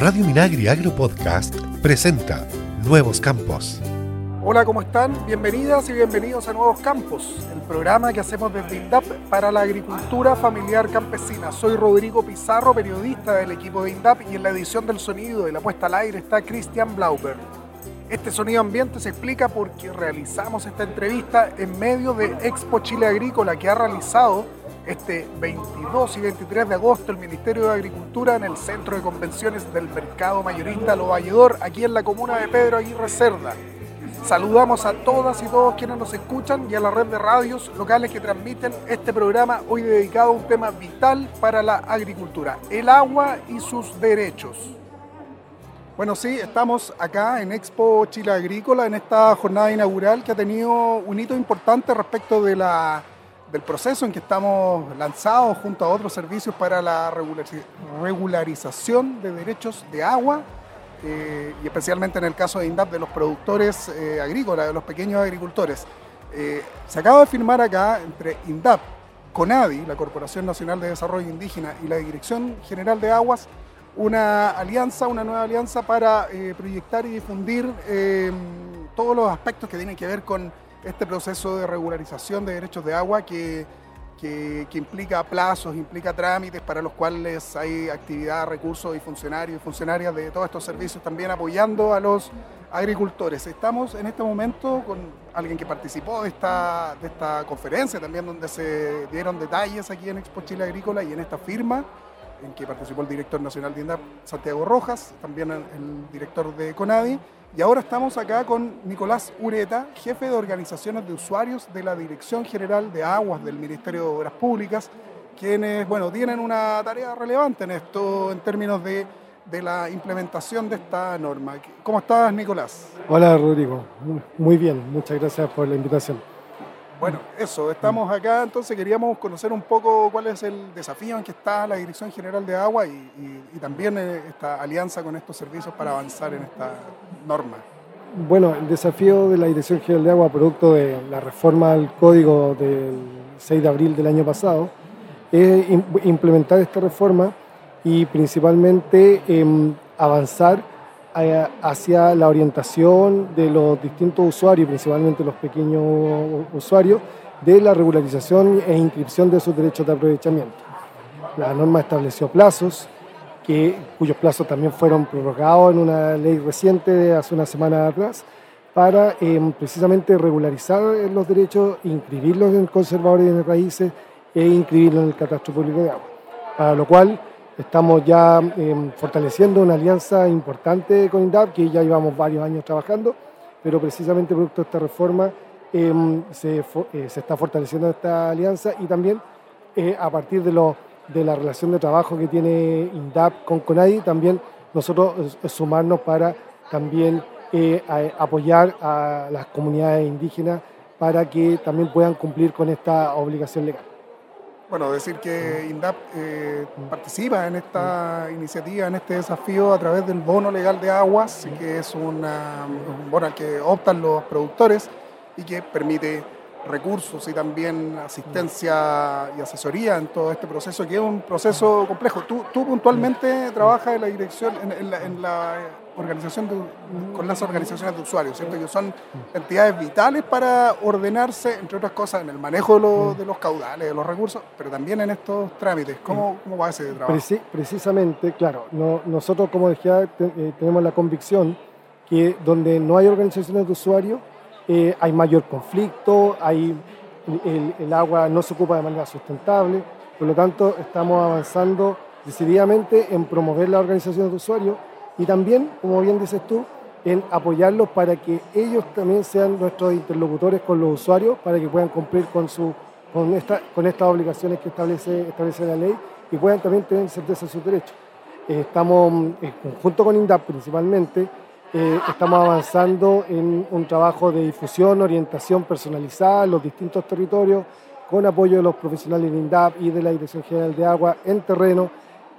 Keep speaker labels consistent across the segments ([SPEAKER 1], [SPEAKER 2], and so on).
[SPEAKER 1] Radio Minagri Agro Podcast presenta Nuevos Campos.
[SPEAKER 2] Hola, ¿cómo están? Bienvenidas y bienvenidos a Nuevos Campos, el programa que hacemos desde INDAP para la agricultura familiar campesina. Soy Rodrigo Pizarro, periodista del equipo de INDAP y en la edición del sonido y la puesta al aire está Cristian Blauber. Este sonido ambiente se explica porque realizamos esta entrevista en medio de Expo Chile Agrícola que ha realizado este 22 y 23 de agosto el Ministerio de Agricultura en el Centro de Convenciones del Mercado Mayorista Lo Valledor, aquí en la comuna de Pedro Aguirre Cerda. Saludamos a todas y todos quienes nos escuchan y a la red de radios locales que transmiten este programa hoy dedicado a un tema vital para la agricultura, el agua y sus derechos. Bueno, sí, estamos acá en Expo Chile Agrícola en esta jornada inaugural que ha tenido un hito importante respecto de la, del proceso en que estamos lanzados junto a otros servicios para la regularización de derechos de agua eh, y especialmente en el caso de INDAP de los productores eh, agrícolas, de los pequeños agricultores. Eh, se acaba de firmar acá entre INDAP, CONADI, la Corporación Nacional de Desarrollo Indígena, y la Dirección General de Aguas, una alianza, una nueva alianza para proyectar y difundir todos los aspectos que tienen que ver con este proceso de regularización de derechos de agua que que, implica plazos, implica trámites para los cuales hay actividad, recursos y funcionarios y funcionarias de todos estos servicios también apoyando a los agricultores. Estamos en este momento con alguien que participó de esta, de esta conferencia también donde se dieron detalles aquí en Expo Chile Agrícola y en esta firma en que participó el director nacional de INDAP, Santiago Rojas, también el, director de CONADI. Y ahora estamos acá con Nicolás Ureta, jefe de organizaciones de usuarios de la Dirección General de Aguas del Ministerio de Obras Públicas, quienes, bueno, tienen una tarea relevante en esto en términos de, de la implementación de esta norma. ¿Cómo estás, Nicolás?
[SPEAKER 3] Hola, Rodrigo. Muy bien, muchas gracias por la invitación.
[SPEAKER 2] Bueno, eso, estamos acá, entonces queríamos conocer un poco cuál es el desafío en que está la Dirección General de Agua y, también eh, esta alianza con estos servicios para avanzar en esta norma.
[SPEAKER 3] Bueno, el desafío de la Dirección General de Agua, producto de la reforma al código del 6 de abril del año pasado, es implementar esta reforma y principalmente em, avanzar hacia la orientación de los distintos usuarios, principalmente los pequeños usuarios, de la regularización e inscripción de sus derechos de aprovechamiento. La norma estableció plazos, que, cuyos plazos también fueron prorrogados en una ley reciente hace una semana atrás, para em, precisamente regularizar los derechos, inscribirlos en conservadores de raíces e inscribirlos en el catastro público de agua. Para lo cual Estamos ya em, fortaleciendo una alianza importante con INDAP, que ya llevamos varios años trabajando, pero precisamente producto de esta reforma em, se, eh, se, está fortaleciendo esta alianza y también eh, a partir de, lo, de la relación de trabajo que tiene INDAP con CONADI, también nosotros eh, sumarnos para también apoyar a las comunidades indígenas para que también puedan cumplir con esta obligación legal
[SPEAKER 2] bueno, decir que INDAP eh, participa en esta iniciativa, en este desafío a través del bono legal de aguas, que es un bono al que optan los productores y que permite recursos y también asistencia y asesoría en todo este proceso, que es un proceso complejo. Tú, tú puntualmente trabajas en la dirección, en, la, organización con las organizaciones de usuarios, ¿cierto? que son entidades vitales para ordenarse, entre otras cosas, en el manejo de los, caudales, de los recursos, pero también en estos trámites. ¿Cómo, cómo va ese trabajo?
[SPEAKER 3] precisamente, claro, nosotros como decía eh, tenemos la convicción que donde no hay organizaciones de usuarios, eh, hay mayor conflicto, hay, el, agua no se ocupa de manera sustentable, por lo tanto estamos avanzando decididamente en promover la organización de usuarios y también, como bien dices tú, en apoyarlos para que ellos también sean nuestros interlocutores con los usuarios, para que puedan cumplir con, su, con, esta, con estas obligaciones que establece, establece la ley y puedan también tener certeza de sus derechos. Eh, estamos, eh, junto con INDAP principalmente, eh, estamos avanzando en un trabajo de difusión, orientación personalizada en los distintos territorios, con apoyo de los profesionales de INDAP y de la Dirección General de Agua en terreno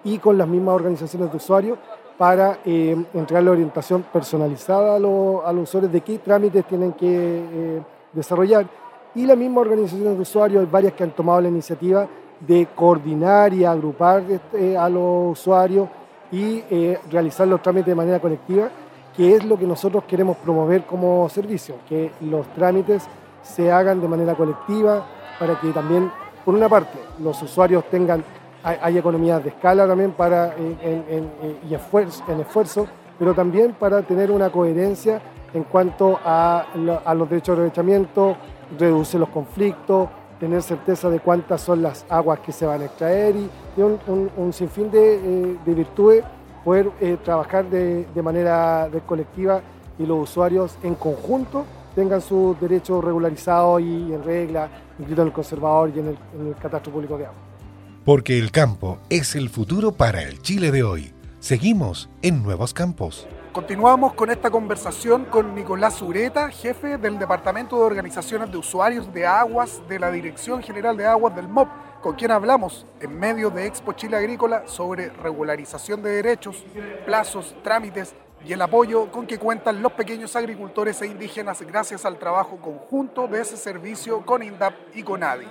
[SPEAKER 3] y con las mismas organizaciones de usuarios para eh, entregar la orientación personalizada a, los usuarios de qué trámites tienen que eh, desarrollar. Y las mismas organizaciones de usuarios, hay varias que han tomado la iniciativa de coordinar y agrupar este, a los usuarios y eh, realizar los trámites de manera colectiva, que es lo que nosotros queremos promover como servicio, que los trámites se hagan de manera colectiva para que también, por una parte, los usuarios tengan, hay, economías de escala también para, y esfuerzo, en esfuerzo, pero también para tener una coherencia en cuanto a, los derechos de aprovechamiento, reduce los conflictos, tener certeza de cuántas son las aguas que se van a extraer y, un, sinfín de, eh, virtudes, poder eh, trabajar de, manera colectiva y los usuarios en conjunto tengan sus derechos regularizados y en regla, incluido en el conservador y en el, en el catastro público de agua.
[SPEAKER 1] Porque el campo es el futuro para el Chile de hoy. Seguimos en Nuevos Campos.
[SPEAKER 2] Continuamos con esta conversación con Nicolás Ureta, jefe del Departamento de Organizaciones de Usuarios de Aguas de la Dirección General de Aguas del MOP, con quien hablamos en medio de Expo Chile Agrícola sobre regularización de derechos, plazos, trámites y el apoyo con que cuentan los pequeños agricultores e indígenas gracias al trabajo conjunto de ese servicio con INDAP y con ADI.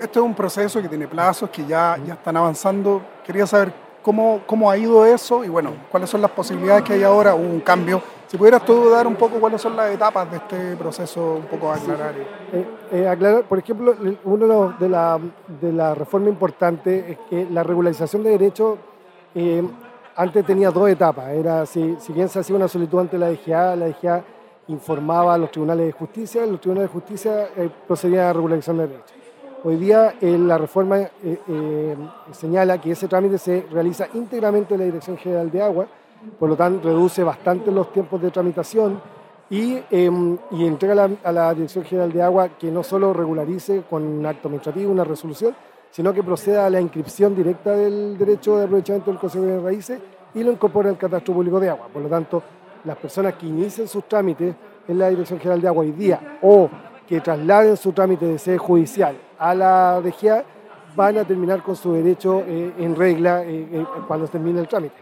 [SPEAKER 2] Este es un proceso que tiene plazos que ya, ya están avanzando. Quería saber cómo, cómo ha ido eso y bueno, cuáles son las posibilidades que hay ahora, un cambio. Si pudieras tú dar un poco cuáles son las etapas de este proceso, un poco aclarar.
[SPEAKER 3] Eh, eh, aclarar, por ejemplo, una de las de la reformas importantes es que la regularización de derechos eh, antes tenía dos etapas. Era, si, si bien se hacía una solicitud ante la DGA, la DGA informaba a los tribunales de justicia, los tribunales de justicia procedían a la regularización de derechos. Hoy día eh, la reforma eh, eh, señala que ese trámite se realiza íntegramente en la Dirección General de Agua, por lo tanto reduce bastante los tiempos de tramitación y, em, entrega a la, Dirección General de Agua que no solo regularice con un acto administrativo, una resolución, sino que proceda a la inscripción directa del derecho de aprovechamiento del Consejo de Raíces y lo incorpore al catastro público de agua. Por lo tanto, las personas que inicien sus trámites en la Dirección General de Agua hoy día o que trasladen su trámite de sede judicial a la DGA van a terminar con su derecho eh, en regla eh, eh, cuando termine el trámite.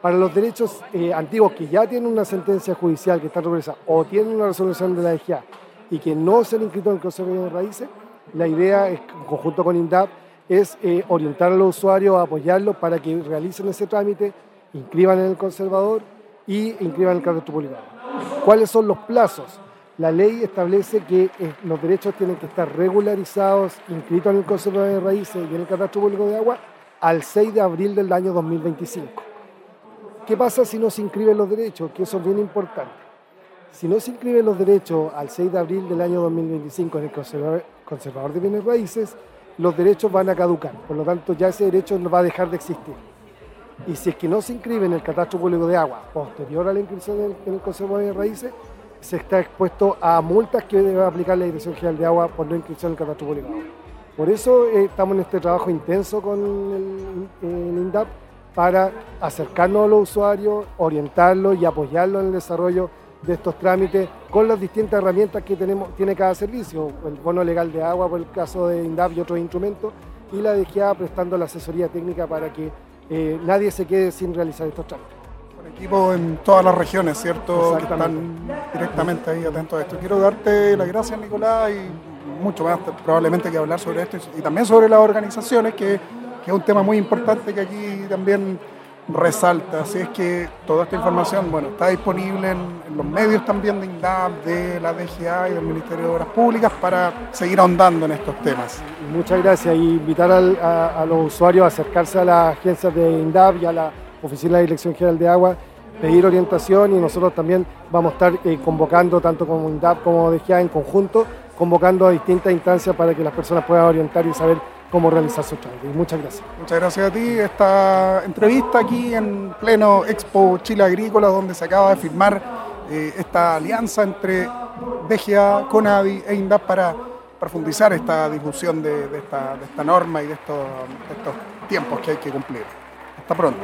[SPEAKER 3] Para los derechos antiguos que ya tienen una sentencia judicial que está regularizada o tienen una resolución de la DGA y que no se han inscrito en el Consejo de Raíces, la idea, en conjunto con INDAP, es orientar a los usuarios, apoyarlos para que realicen ese trámite, inscriban en el conservador y inscriban en el cadastro público. ¿Cuáles son los plazos? La ley establece que eh, los derechos tienen que estar regularizados, inscritos en el Consejo de Raíces y en el Catastro Público de Agua al 6 de abril del año 2025. ¿Qué pasa si no se inscriben los derechos? Que eso es bien importante. Si no se inscriben los derechos al 6 de abril del año 2025 en el Conservador, de Bienes Raíces, los derechos van a caducar. Por lo tanto, ya ese derecho no va a dejar de existir. Y si es que no se inscribe en el Catastro Público de Agua posterior a la inscripción en el, Conservador de Raíces, se está expuesto a multas que debe aplicar la Dirección General de Agua por no inscripción en el catastro público. Por eso eh, estamos en este trabajo intenso con el, INDAP para acercarnos a los usuarios, orientarlos y apoyarlos en el desarrollo de estos trámites con las distintas herramientas que tenemos, tiene cada servicio, el bono legal de agua por el caso de INDAP y otros instrumentos, y la DGA prestando la asesoría técnica para que eh, nadie se quede sin realizar estos trámites
[SPEAKER 2] equipos en todas las regiones, ¿cierto? Que están directamente ahí atentos a esto. Quiero darte las gracias, Nicolás, y mucho más probablemente que hablar sobre esto y también sobre las organizaciones, que, es un tema muy importante que aquí también resalta. Así es que toda esta información bueno, está disponible en, los medios también de INDAP, de la DGA y del Ministerio de Obras Públicas para seguir ahondando en estos temas.
[SPEAKER 3] Muchas gracias y invitar a, a los usuarios a acercarse a las agencias de INDAP y a la Oficina de Dirección General de Agua, pedir orientación y nosotros también vamos a estar eh, convocando, tanto como INDAP como DGA en conjunto, convocando a distintas instancias para que las personas puedan orientar y saber cómo realizar su trámite. Muchas gracias.
[SPEAKER 2] Muchas gracias a ti. Esta entrevista aquí en pleno Expo Chile Agrícola, donde se acaba de firmar eh, esta alianza entre DGA, CONADI e INDAP para profundizar esta discusión de, esta, norma y de estos tiempos que hay que cumplir. Hasta pronto.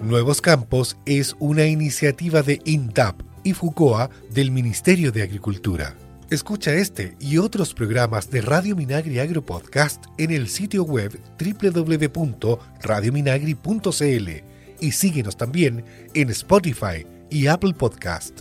[SPEAKER 1] Nuevos Campos es una iniciativa de INTAP y FUCOA del Ministerio de Agricultura. Escucha este y otros programas de Radio Minagri Agro Podcast en el sitio web www.radiominagri.cl y síguenos también en Spotify y Apple Podcast.